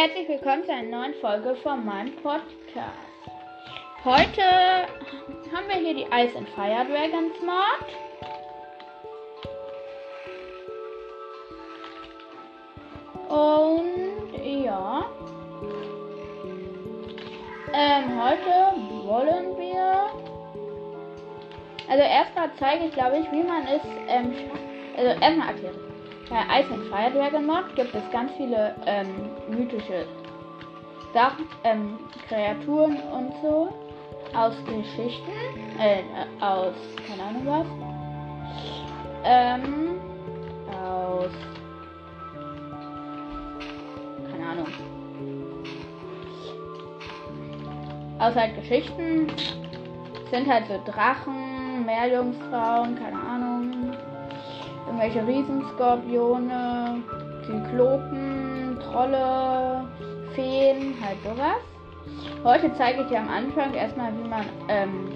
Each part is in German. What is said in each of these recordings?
herzlich willkommen zu einer neuen Folge von meinem Podcast. Heute haben wir hier die Ice and Fire Dragons Mod. Und ja. Ähm, heute wollen wir. Also erstmal zeige ich glaube ich, wie man es. Ähm, also erstmal erkläre ich. Bei Ice and Fire Dragon Mod gibt es ganz viele ähm, mythische Sachen, ähm, Kreaturen und so aus Geschichten, äh, aus, keine Ahnung was, ähm, aus, keine Ahnung, aus halt Geschichten. Sind halt so Drachen, Meerjungfrauen, keine Ahnung, irgendwelche Riesenskorpione, Zyklopen, Trolle, Feen, halt sowas. Heute zeige ich dir am Anfang erstmal, wie man ähm,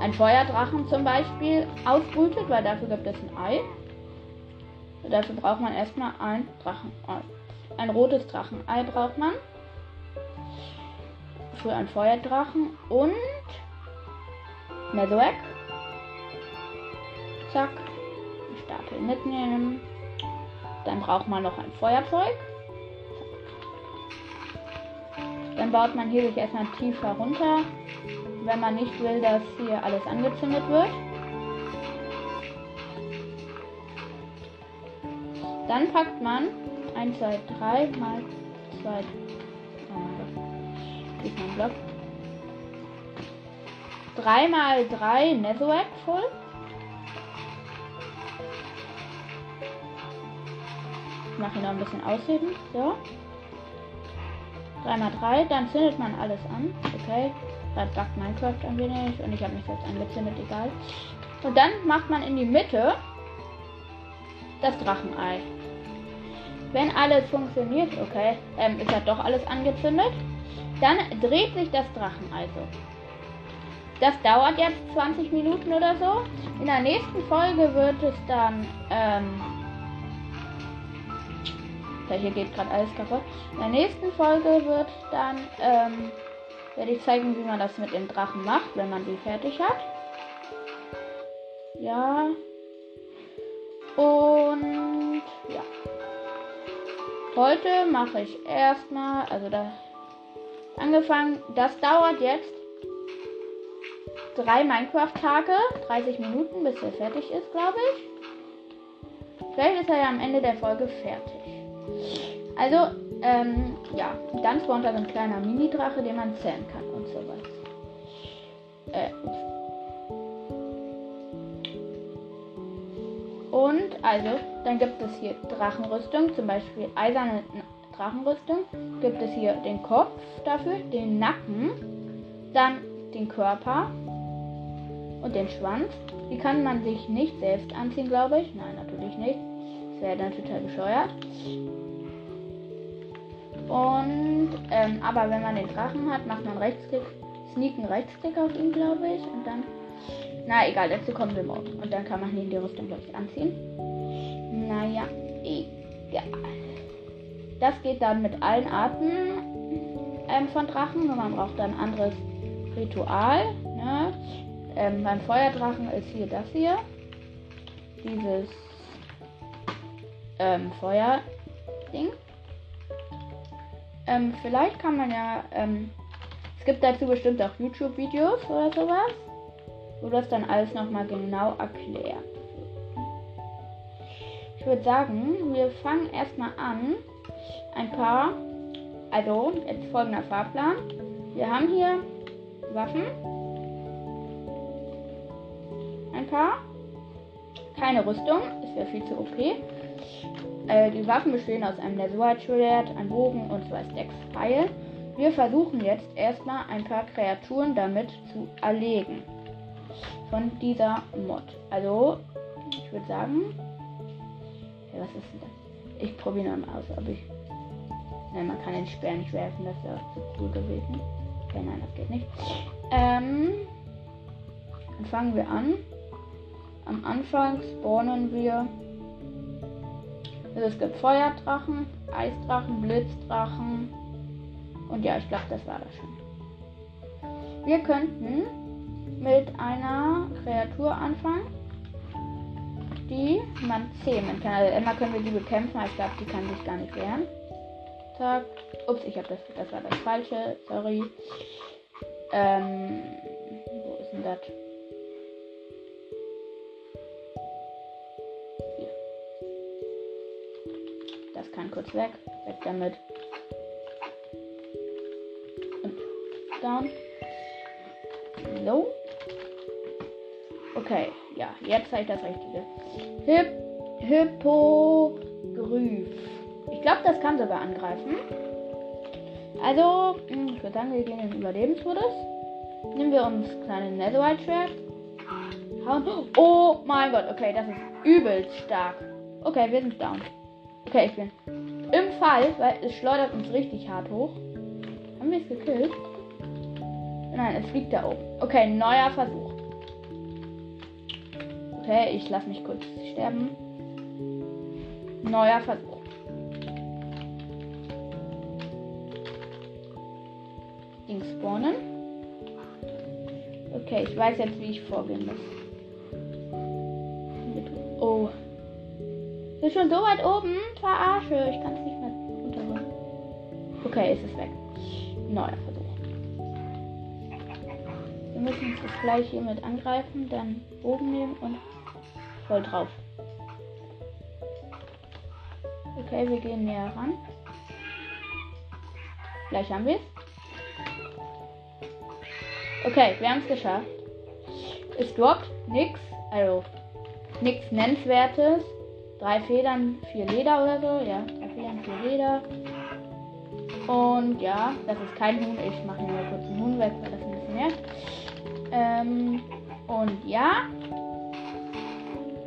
einen Feuerdrachen zum Beispiel ausbrütet, weil dafür gibt es ein Ei. Dafür braucht man erstmal ein Drachenei. Ein rotes Drachenei braucht man. Für einen Feuerdrachen und Netherrack. Zack. Stapel mitnehmen. Dann braucht man noch ein Feuerzeug. Dann baut man hier sich erstmal tiefer runter, wenn man nicht will, dass hier alles angezündet wird. Dann packt man 1, 2, 3 mal 2. Oh mein Gott. Ist mein Block. 3 mal 3 Netherrack voll. Mache ihn noch ein bisschen ausheben. So. 3 mal 3, dann zündet man alles an. Okay. Da backt Minecraft ein wenig und ich habe mich jetzt angezündet, egal. Und dann macht man in die Mitte das Drachenei. Wenn alles funktioniert, okay, ähm, ist halt doch alles angezündet, dann dreht sich das Drachenei so. Das dauert jetzt 20 Minuten oder so. In der nächsten Folge wird es dann ähm, Okay, hier geht gerade alles kaputt. In der nächsten Folge wird dann, ähm, werde ich zeigen, wie man das mit den Drachen macht, wenn man die fertig hat. Ja. Und ja. Heute mache ich erstmal, also da angefangen, das dauert jetzt drei Minecraft-Tage, 30 Minuten, bis er fertig ist, glaube ich. Vielleicht ist er ja am Ende der Folge fertig. Also, ähm, ja, dann spawnt da so ein kleiner Mini-Drache, den man zählen kann und so weiter. Äh, und also, dann gibt es hier Drachenrüstung, zum Beispiel eiserne Drachenrüstung. Gibt es hier den Kopf dafür, den Nacken, dann den Körper und den Schwanz. Die kann man sich nicht selbst anziehen, glaube ich. Nein, natürlich nicht. Wäre dann total bescheuert. Und, ähm, aber wenn man den Drachen hat, macht man Rechtsklick, sneaken Rechtsklick auf ihn, glaube ich. Und dann, na egal, dazu kommen wir morgen. Und dann kann man ihn die Rüstung, glaube ich, anziehen. Naja, egal. Das geht dann mit allen Arten ähm, von Drachen. Nur man braucht dann ein anderes Ritual. Ne? Ähm, beim Feuerdrachen ist hier das hier. Dieses ähm, Feuerding. Ähm, vielleicht kann man ja, ähm, es gibt dazu bestimmt auch YouTube-Videos oder sowas, wo das dann alles nochmal genau erklärt. Ich würde sagen, wir fangen erstmal an. Ein paar, also jetzt folgender Fahrplan. Wir haben hier Waffen. Ein paar. Keine Rüstung, es wäre viel zu OP. Äh, die Waffen bestehen aus einem Netherite-Schwert, einem Bogen und zwei Stacks Pfeil. Wir versuchen jetzt erstmal ein paar Kreaturen damit zu erlegen. Von dieser Mod. Also, ich würde sagen. Ja, was ist denn das? Ich probiere mal aus, ob ich. Nein, man kann den Speer nicht werfen, das wäre zu cool gewesen. Okay, nein, das geht nicht. Ähm. Dann fangen wir an. Am Anfang spawnen wir Also es gibt Feuerdrachen, Eisdrachen, Blitzdrachen. Und ja, ich glaube, das war das schon. Wir könnten mit einer Kreatur anfangen, die man zähmen kann. Also immer können wir die bekämpfen, aber ich glaube, die kann sich gar nicht wehren. Zack. Ups, ich habe das, das war das falsche, sorry. Ähm, wo ist denn das? Das kann kurz weg. Weg damit. Und down. So. Okay, ja, jetzt zeige ich das Richtige. Hip Hippogryph. Ich glaube, das kann sogar angreifen. Also, hm, ich würde sagen, wir gehen in den Überlebensmodus. Nehmen wir uns kleine Netherite Schwert. Oh mein Gott, okay, das ist übelst stark. Okay, wir sind down. Okay, ich bin im Fall, weil es schleudert uns richtig hart hoch. Haben wir es gekillt? Nein, es fliegt da oben. Okay, neuer Versuch. Okay, ich lasse mich kurz sterben. Neuer Versuch. Ding spawnen. Okay, ich weiß jetzt, wie ich vorgehen muss. Schon so weit oben. Verarsche. Ich kann es nicht mehr runterholen. Okay, es ist weg. Neuer Versuch. Wir müssen das gleich hier mit angreifen, dann Bogen nehmen und voll drauf. Okay, wir gehen näher ran. Gleich haben wir es. Okay, wir haben es geschafft. Es droppt nichts, also nichts Nennenswertes. Drei Federn, vier Leder oder so. Ja, drei Federn, vier Leder. Und ja, das ist kein Huhn. Ich mache hier mal kurz einen Huhn weg, weil das ein bisschen nervt. Ähm, und ja.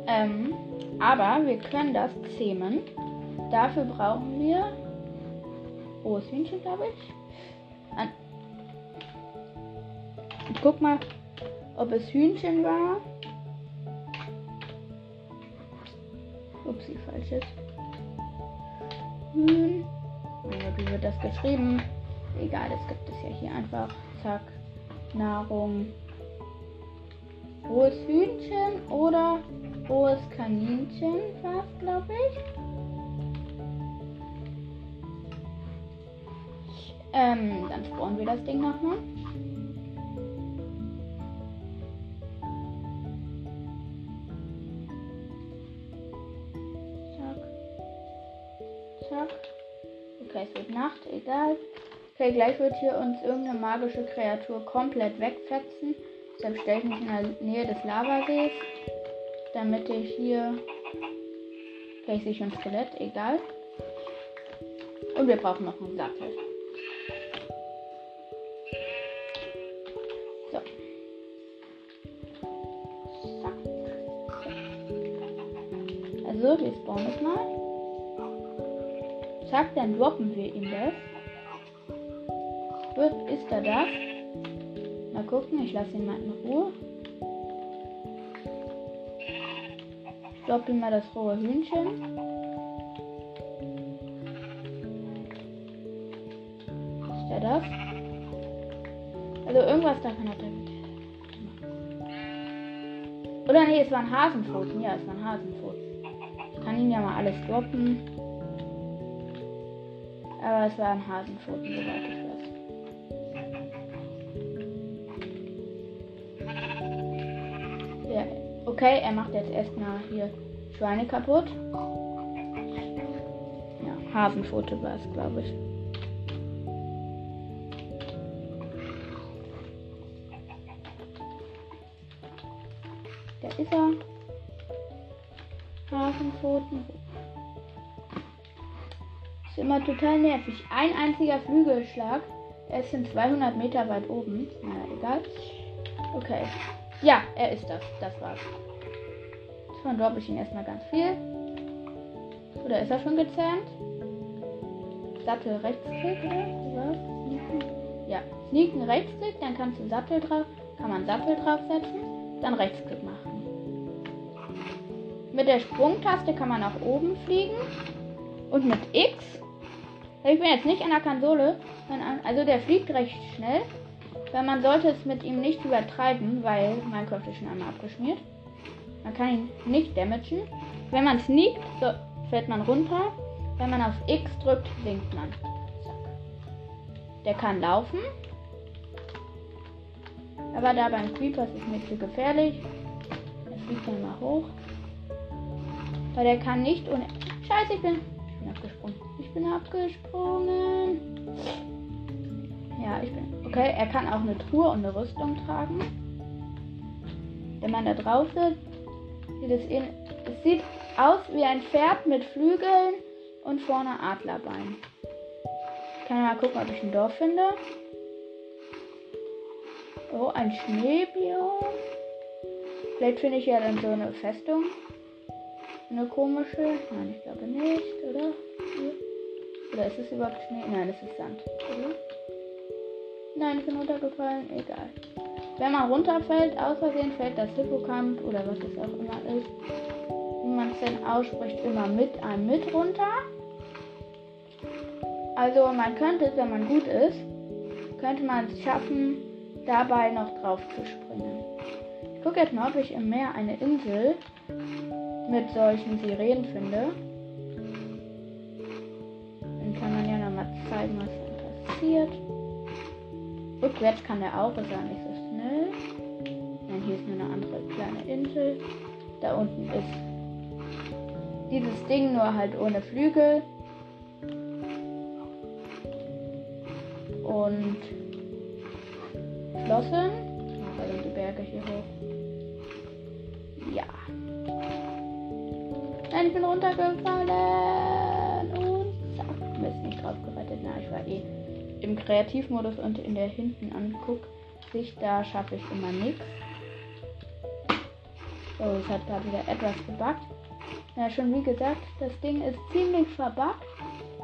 Ähm, aber wir können das zähmen. Dafür brauchen wir rohes Hühnchen, glaube ich. Ich guck mal, ob es Hühnchen war. Upsi, falsches. Hühn. Wie wird das geschrieben? Egal, das gibt es ja hier einfach. Zack. Nahrung. Rohes Hühnchen oder rohes Kaninchen war es, glaube ich. Ähm, dann spawnen wir das Ding nochmal. Nacht, egal. Okay, gleich wird hier uns irgendeine magische Kreatur komplett wegfetzen. Deshalb stelle ich mich in der Nähe des Lavasees. Damit ich hier. Okay, ich sehe schon Skelett, egal. Und wir brauchen noch einen Sattel. So. Zack. Also, wir spawnen es mal. Zack, dann droppen wir ihm das. Wird, ist er das? Mal gucken, ich lasse ihn mal in Ruhe. Ihm mal das rohe Hühnchen. Ist er das? Also irgendwas davon hat er mit. Oder nee, es war ein Hasenpfoten. Ja, es war ein Hasenpfoten. Ich kann ihn ja mal alles droppen. Aber es war ein Hasenpfoten, soweit ich weiß. Ja, okay, er macht jetzt erstmal hier Schweine kaputt. Ja, Hasenpfote war es, glaube ich. Da ist er. Hasenpfoten. Ist immer total nervig. Ein einziger Flügelschlag. Er ist in 200 Meter weit oben. Naja, egal. Okay. Ja, er ist das. Das war's. Davon droppe ich ihn erstmal ganz viel. Oder ist er schon gezähmt? Sattel Rechtsklick? Ja, Sneaken Rechtsklick, dann kannst du Sattel drauf, kann man Sattel draufsetzen, dann Rechtsklick machen. Mit der Sprungtaste kann man nach oben fliegen Und mit X. Ich bin jetzt nicht an der Konsole. Also der fliegt recht schnell. Weil man sollte es mit ihm nicht übertreiben, weil Minecraft ist schon einmal abgeschmiert. Man kann ihn nicht damagen. Wenn man sneakt, so fällt man runter. Wenn man auf X drückt, sinkt man. Zack. Der kann laufen. Aber da beim Creeper ist es mir zu gefährlich. Er fliegt dann mal hoch. Weil der kann nicht ohne. Scheiße, ich bin. Ich bin abgesprungen. Bin abgesprungen. Ja, ich bin. Okay, er kann auch eine Truhe und eine Rüstung tragen. Wenn man da drauf sitzt, sieht es, in, es sieht aus wie ein Pferd mit Flügeln und vorne Adlerbein. Ich kann mal gucken, ob ich ein Dorf finde. Oh, ein Schneebiom. Vielleicht finde ich ja dann so eine Festung. Eine komische. Nein, ich glaube nicht, oder? Oder ist es überhaupt Schnee? Nein, es ist Sand, oder? Nein, ich bin runtergefallen. Egal. Wenn man runterfällt, aus Versehen fällt das Hippocamp oder was es auch immer ist, wie man es denn ausspricht, immer mit einem mit runter. Also man könnte es, wenn man gut ist, könnte man es schaffen, dabei noch drauf zu springen. Ich gucke jetzt mal, ob ich im Meer eine Insel mit solchen Sirenen finde. Zeigen, was dann passiert. Rückwärts kann er auch, ist er nicht so schnell. Nein, hier ist nur eine andere kleine Insel. Da unten ist dieses Ding nur halt ohne Flügel. Und Flossen. Sind die Berge hier hoch. Ja. Nein, ich bin runtergefallen. Drauf. Na, ich war eh im Kreativmodus und in der hinten anguckt sich, da schaffe ich immer nichts. So, es hat gerade wieder etwas gebackt. Ja, schon wie gesagt, das Ding ist ziemlich verbuggt.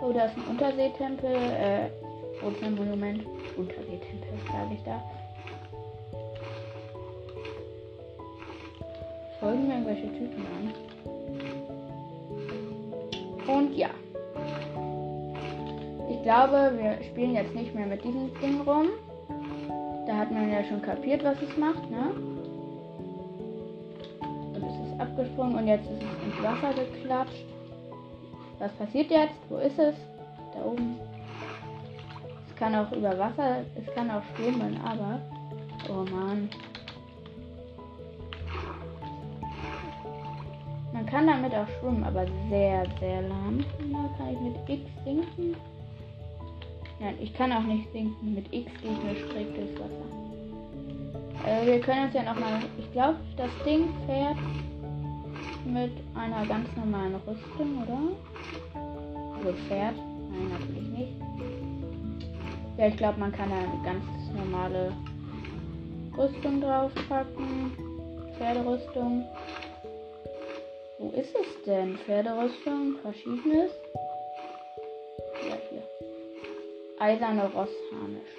Oh, da ist ein Unterseetempel, äh, Ozeanmonument. Unterseetempel, sage ich da. Folgen mir irgendwelche Typen an. Und ja ich glaube, wir spielen jetzt nicht mehr mit diesem Ding rum. Da hat man ja schon kapiert, was es macht, ne? Und es ist abgesprungen und jetzt ist es ins Wasser geklatscht. Was passiert jetzt? Wo ist es? Da oben. Es kann auch über Wasser, es kann auch schwimmen, aber. Oh man. Man kann damit auch schwimmen, aber sehr, sehr lahm. Da kann ich mit X sinken. Nein, ich kann auch nicht sinken. Mit X gehe ich nur schräg durchs Wasser. Also wir können uns ja nochmal. Ich glaube, das Ding fährt mit einer ganz normalen Rüstung, oder? Also fährt. Nein, natürlich nicht. Ja, ich glaube, man kann da eine ganz normale Rüstung draufpacken. Pferderüstung. Wo ist es denn? Pferderüstung, verschiedenes. Eiserne Rossharnisch.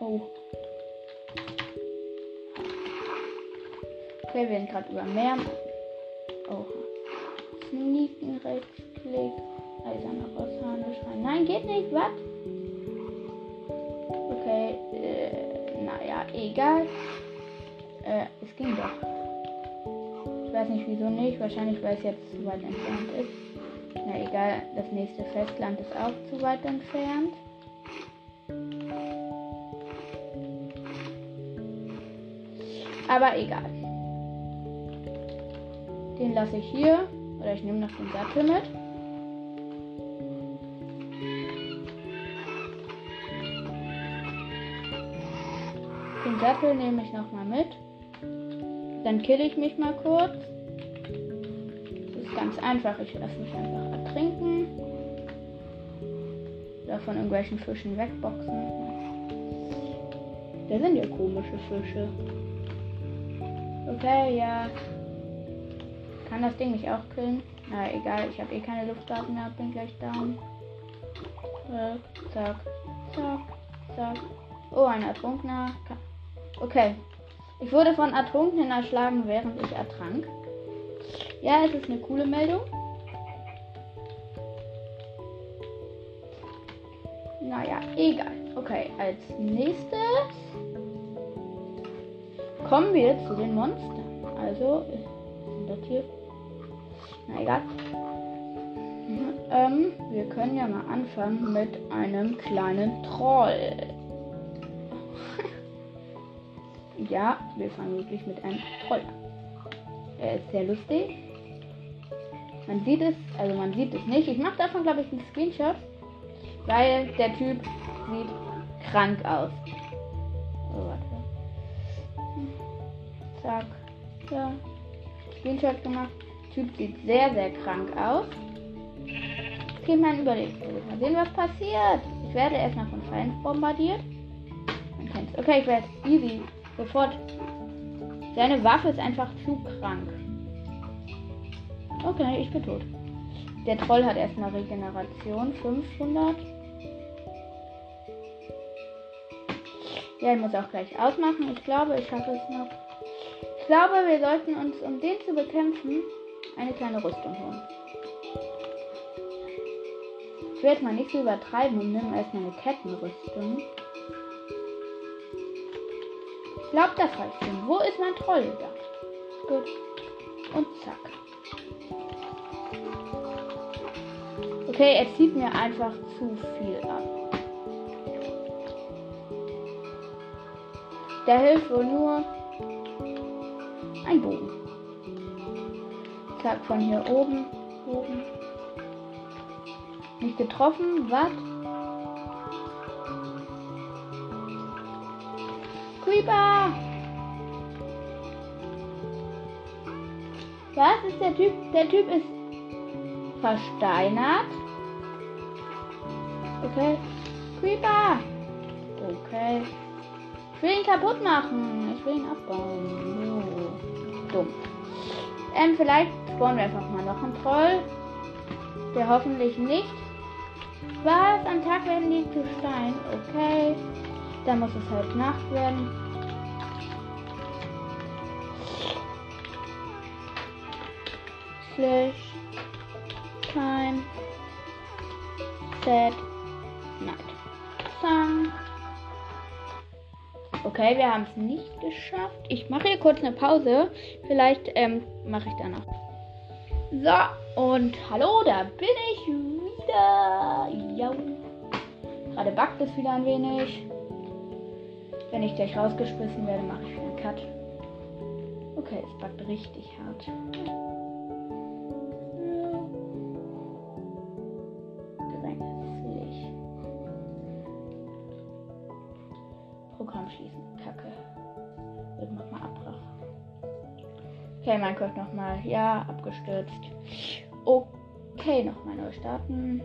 Oh. Okay, wir sind gerade über Meer. Oh. Sneaken, Rechtsklick, eiserne Rossharnisch rein. Nein, geht nicht, was? Okay, äh, naja, egal. Äh, es ging doch weiß nicht wieso nicht. Wahrscheinlich weil es jetzt zu weit entfernt ist. Na egal, das nächste Festland ist auch zu weit entfernt. Aber egal. Den lasse ich hier. Oder ich nehme noch den Sattel mit. Den Sattel nehme ich noch mal mit. Dann kill ich mich mal kurz ganz einfach. Ich lasse mich einfach ertrinken. Oder von irgendwelchen Fischen wegboxen. Da sind ja komische Fische. Okay, ja. Kann das Ding nicht auch killen? Na egal, ich habe eh keine Luftwaffen mehr, bin gleich down. Äh, zack, zack, zack. Oh, ein Ertrunkener. Okay. Ich wurde von Ertrunkenen erschlagen, während ich ertrank. Ja, es ist eine coole Meldung. Naja, egal. Okay, als nächstes kommen wir zu den Monstern. Also, sind das hier? Na egal. Ähm, wir können ja mal anfangen mit einem kleinen Troll. ja, wir fangen wirklich mit einem Troll an. Er ist sehr lustig. Man sieht es, also man sieht es nicht. Ich mache davon, glaube ich, einen Screenshot, weil der Typ sieht krank aus. Oh, warte. Zack. Ja. Screenshot gemacht. Typ sieht sehr, sehr krank aus. Okay, mein Überleben. Mal sehen, was passiert. Ich werde erstmal von Feinden bombardiert. Okay, ich werde easy. Sofort. Seine Waffe ist einfach zu krank. Okay, ich bin tot. Der Troll hat erstmal Regeneration. 500. Ja, ich muss auch gleich ausmachen. Ich glaube, ich schaffe es noch. Ich glaube, wir sollten uns, um den zu bekämpfen, eine kleine Rüstung holen. Ich werde mal nicht so übertreiben und nehme erstmal eine Kettenrüstung. Ich glaube, das reicht schon. Wo ist mein Troll? Da. Gut. Und zack. Okay, er zieht mir einfach zu viel ab. Der hilft wohl nur ein Bogen. Zack, von hier oben. Bogen. Nicht getroffen. Was? Creeper! Was ist der Typ? Der Typ ist versteinert. Okay. Creeper! Okay. Ich will ihn kaputt machen. Ich will ihn abbauen. So. Dumm. Ähm, vielleicht spawnen wir einfach mal noch einen Troll. Der hoffentlich nicht. Was? Am Tag werden die zu Stein. Okay. Dann muss es halt Nacht werden. Slash Time Set Night Song. Okay, wir haben es nicht geschafft. Ich mache hier kurz eine Pause. Vielleicht ähm, mache ich danach. So, und hallo, da bin ich wieder. Ja. Gerade backt es wieder ein wenig. Wenn ich gleich rausgeschmissen werde, mache ich einen Cut. Okay, es backt richtig hart. Minecraft nochmal. Ja, abgestürzt. Okay, nochmal neu starten.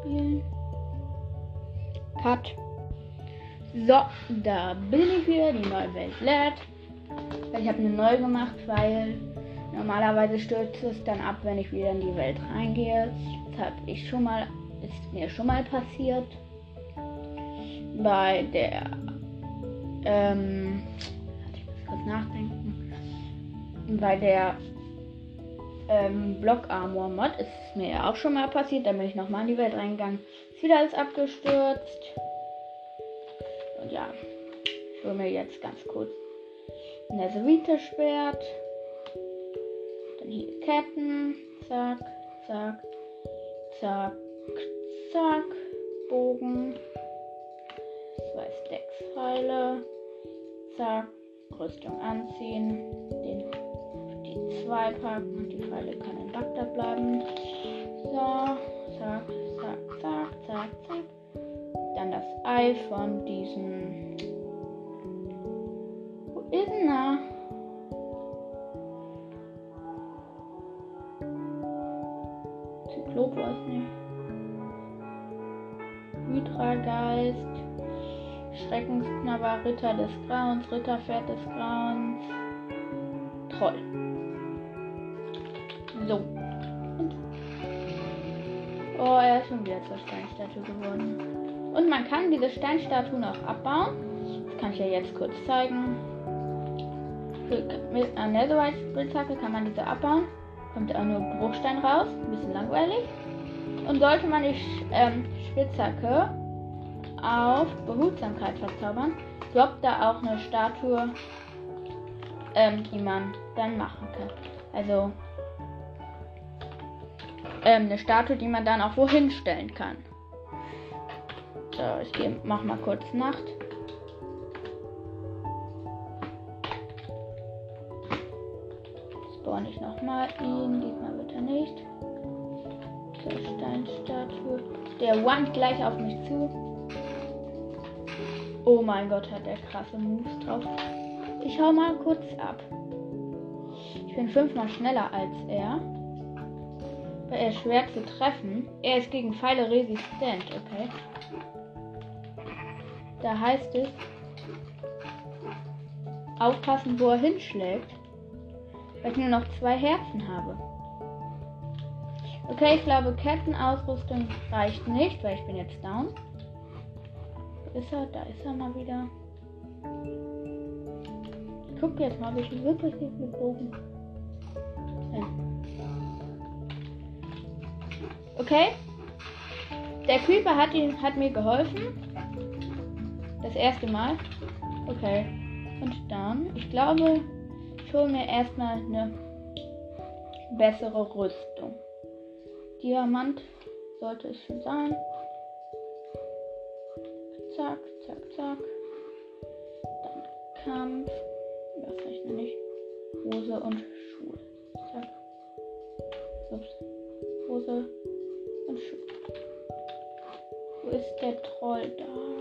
Spielen. Cut. So, da bin ich wieder. Die neue Welt lädt. Ich habe eine neu gemacht, weil normalerweise stürzt es dann ab, wenn ich wieder in die Welt reingehe. Das habe ich schon mal, ist mir schon mal passiert. Bei der, ähm, nachdenken. Bei der ähm, Block Armor Mod ist es mir ja auch schon mal passiert. Da bin ich nochmal in die Welt reingegangen. Ist wieder alles abgestürzt. Und ja, ich hole mir jetzt ganz kurz ein Neserite-Schwert. Dann hier Ketten. Zack, zack, zack, zack. Bogen. Zwei Stacks Pfeile. Zack. Rüstung anziehen. Den die zwei packen und die Pfeile können im Bagdad bleiben. So, zack, zack, zack, zack, zack. Dann das Ei von diesem. Wo ist denn er? Schreckensknabber, Ritter des Grauens, Ritterpferd des Grauens. Troll. So. Oh, er ist schon wieder zur Steinstatue geworden. Und man kann diese Steinstatuen auch abbauen. Das kann ich ja jetzt kurz zeigen. Mit einer Netherite-Spitzhacke kann man diese abbauen. Kommt auch nur Bruchstein raus. Ein bisschen langweilig. Und sollte man die ähm, Spitzhacke auf Behutsamkeit verzaubern, droppt da auch eine Statue, ähm, die man dann machen kann. Also ähm, eine Statue, die man dann auch wohin stellen kann. So, ich mach mal kurz Nacht. Spawn ich nochmal ihn. Diesmal wird er nicht. So, Steinstatue. Der wandt gleich auf mich zu. Oh mein Gott, hat der krasse Moves drauf. Ich hau mal kurz ab. Ich bin fünfmal schneller als er. Weil er ist schwer zu treffen. Er ist gegen Pfeile resistent, okay. Da heißt es, aufpassen, wo er hinschlägt. Weil ich nur noch zwei Herzen habe. Okay, ich glaube, Kettenausrüstung reicht nicht, weil ich bin jetzt down. Ist er? Da ist er mal wieder. Ich guck jetzt mal, ob ich wirklich nicht mit Bogen. Okay. Der Creeper hat, ihn, hat mir geholfen. Das erste Mal. Okay. Und dann, ich glaube, ich hole mir erstmal eine bessere Rüstung. Diamant sollte es schon sein. Zack, zack. Dann Kampf. Was rechne nicht. Hose und Schuhe. Zack. Ups. Hose und Schuhe. Wo ist der Troll da?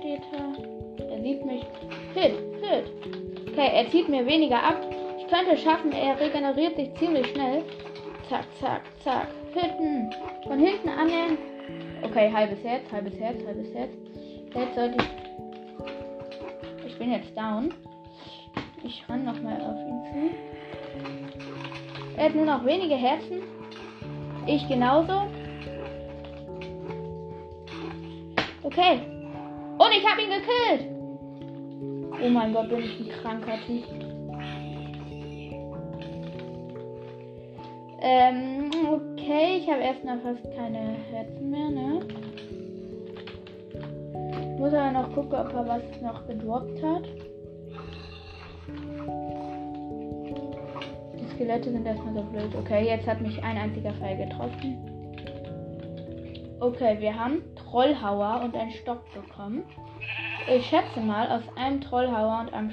steht er. Er sieht mich. Hit, hit. Okay, er zieht mir weniger ab. Ich könnte es schaffen, er regeneriert sich ziemlich schnell. Zack, zack, zack. Hitten. Von hinten annehmen. Okay, halbes Herz, halbes Herz, halbes Herz. Jetzt sollte ich. Ich bin jetzt down. Ich ran nochmal auf ihn zu. Er hat nur noch wenige Herzen. Ich genauso. Okay, und ich habe ihn gekillt. Oh mein Gott, bin ich ein kranker Typ. Ähm, okay, ich habe erstmal fast keine Herzen mehr, ne? Muss aber noch gucken, ob er was noch gedroppt hat. Die Skelette sind erstmal so blöd. Okay, jetzt hat mich ein einziger Pfeil getroffen. Okay, wir haben Trollhauer und einen Stock bekommen. Ich schätze mal, aus einem Trollhauer und einem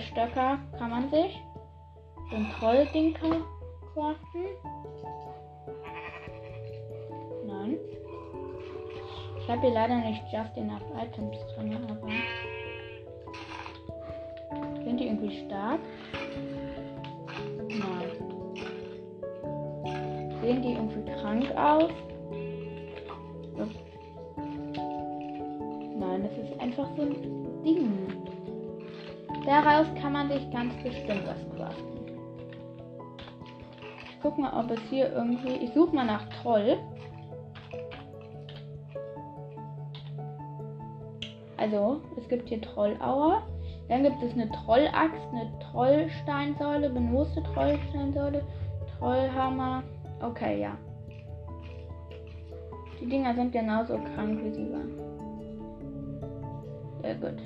Stöcker kann man sich so ein Trollding craften. Nein. Ich habe hier leider nicht just enough Items drin, aber sind die irgendwie stark? Nein. Sehen die irgendwie krank aus? einfach so ein Ding. Daraus kann man sich ganz bestimmt was craften. Guck mal, ob es hier irgendwie. Ich suche mal nach Troll. Also, es gibt hier Trollauer. Dann gibt es eine Trollaxt, eine Trollsteinsäule, benutzte Trollsteinsäule, Trollhammer. Okay, ja. Die Dinger sind genauso krank wie sie waren. Sehr gut.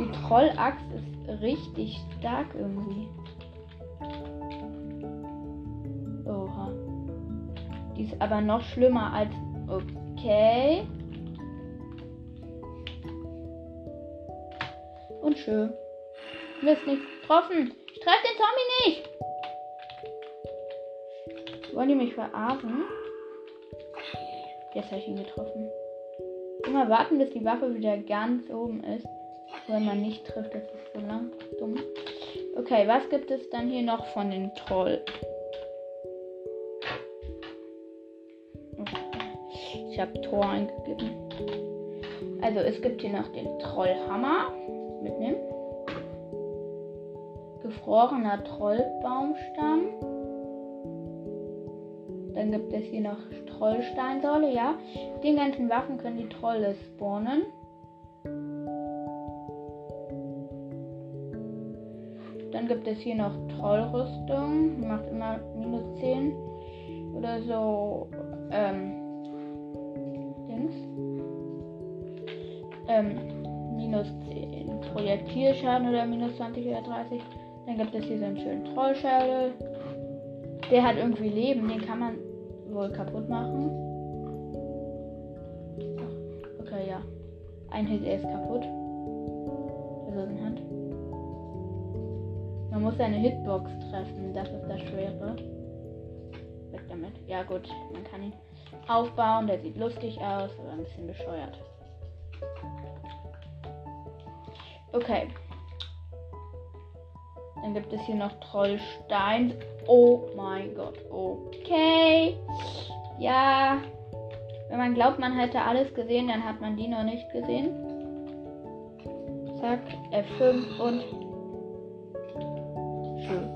Die Trollaxt ist richtig stark irgendwie. Die ist aber noch schlimmer als. Okay. Und schön. Mist nicht getroffen. Ich treffe den Zombie nicht. Wollen die mich verarschen? Jetzt habe ich ihn getroffen. Immer warten, bis die Waffe wieder ganz oben ist. Wenn man nicht trifft, das ist so lang. Dumm. Okay, was gibt es dann hier noch von den Troll? Ich habe Tor eingegeben. Also es gibt hier noch den Trollhammer. Mitnehmen. Gefrorener Trollbaumstamm. Dann gibt es hier noch Trollsteinsäule, ja. Den ganzen Waffen können die Trolle spawnen. Dann gibt es hier noch Trollrüstung. Macht immer minus 10 oder so. Ähm, Ähm, minus 10 Projektilschaden oder minus 20 oder 30. Dann gibt es hier so einen schönen Trollschädel. Der hat irgendwie Leben, den kann man wohl kaputt machen. Okay, ja. Ein Hit, er ist kaputt. Also Hand. Man muss seine Hitbox treffen, das ist das Schwere. Weg damit. Ja gut, man kann ihn aufbauen, der sieht lustig aus, aber ein bisschen bescheuert. Okay. Dann gibt es hier noch Trollstein. Oh mein Gott. Okay. Ja. Wenn man glaubt, man hätte alles gesehen, dann hat man die noch nicht gesehen. Zack. F5 und. Schön.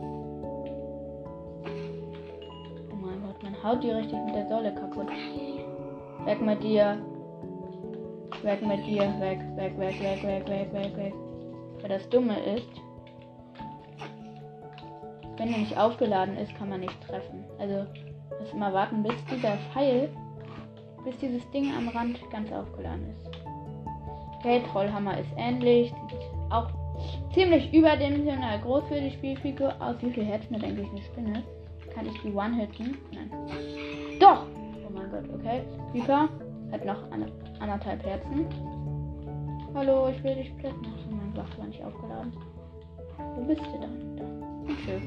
Oh mein Gott, man haut die richtig mit der Säule kaputt. Weg mit dir. Weg mit dir. Weg, weg, weg, weg, weg, weg, weg, weg. Weil das Dumme ist, wenn er nicht aufgeladen ist, kann man nicht treffen. Also muss immer warten, bis dieser Pfeil, bis dieses Ding am Rand ganz aufgeladen ist. Okay, Trollhammer ist ähnlich. Sieht auch ziemlich überdimensional groß für die Spielfigur aus. Wie viel Herzen hat eigentlich eine Spinne? Kann ich die One-Hitten? Nein. Doch! Oh mein Gott, okay. Creeper hat noch eine, anderthalb Herzen. Hallo, ich will dich platt Wach war nicht aufgeladen. Wo bist du dann? Da. Okay.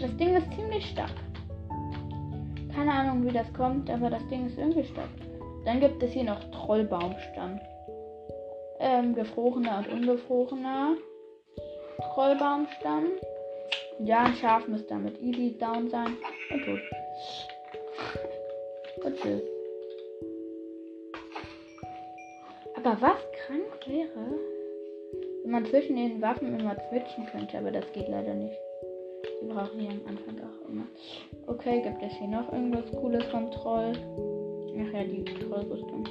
Das Ding ist ziemlich stark. Keine Ahnung, wie das kommt, aber das Ding ist irgendwie stark. Dann gibt es hier noch Trollbaumstamm. Ähm, gefrorener und ungefrorener Trollbaumstamm. Ja, ein Schaf muss damit easy down sein. Und tot. Und tschüss. Aber was krank wäre, wenn man zwischen den Waffen immer switchen könnte, aber das geht leider nicht. Die brauchen hier am Anfang auch immer. Okay, gibt es hier noch irgendwas Cooles vom Troll? Ach ja, die Trollrüstung.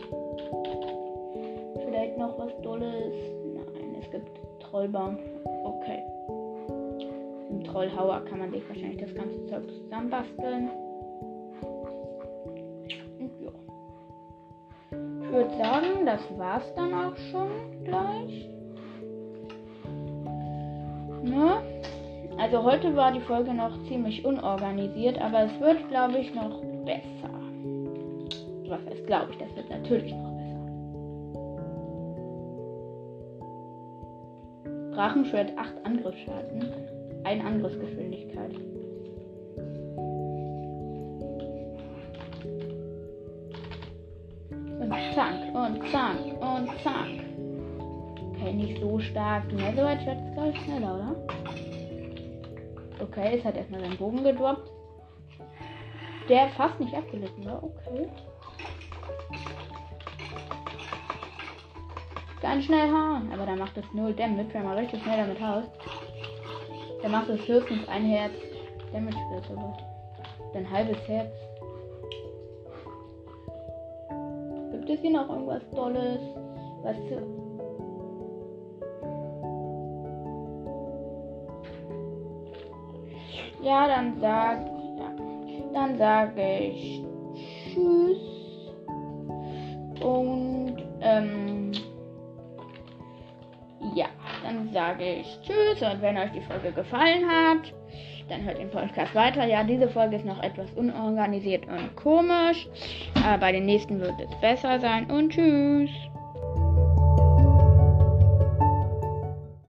Vielleicht noch was Dolles? Nein, es gibt Trollbaum. Okay. Im Trollhauer kann man sich wahrscheinlich das ganze Zeug zusammenbasteln. Ich würde sagen, das war's dann auch schon gleich. Also heute war die Folge noch ziemlich unorganisiert, aber es wird, glaube ich, noch besser. Was heißt, glaube ich, das wird natürlich noch besser. Drachenschwert 8 Angriffsschaden, 1 Angriffsgeschwindigkeit. Und zack, und zack, und zack. Okay, nicht so stark. Netherite wird glaube ich schneller, oder? Okay, es hat erstmal seinen Bogen gedroppt. Der fast nicht abgelitten war. Okay. Ganz schnell hauen. Aber da macht es null Damage, wenn man richtig schnell damit haut. Der macht es höchstens ein Herz Damage wird, aber ein halbes Herz. Gibt es hier noch irgendwas Tolles? Was Ja, dann sag, ja, dann sage ich Tschüss. Und, ähm, ja, dann sage ich Tschüss. Und wenn euch die Folge gefallen hat, dann hört den Podcast weiter. Ja, diese Folge ist noch etwas unorganisiert und komisch. Aber bei den nächsten wird es besser sein. Und tschüss.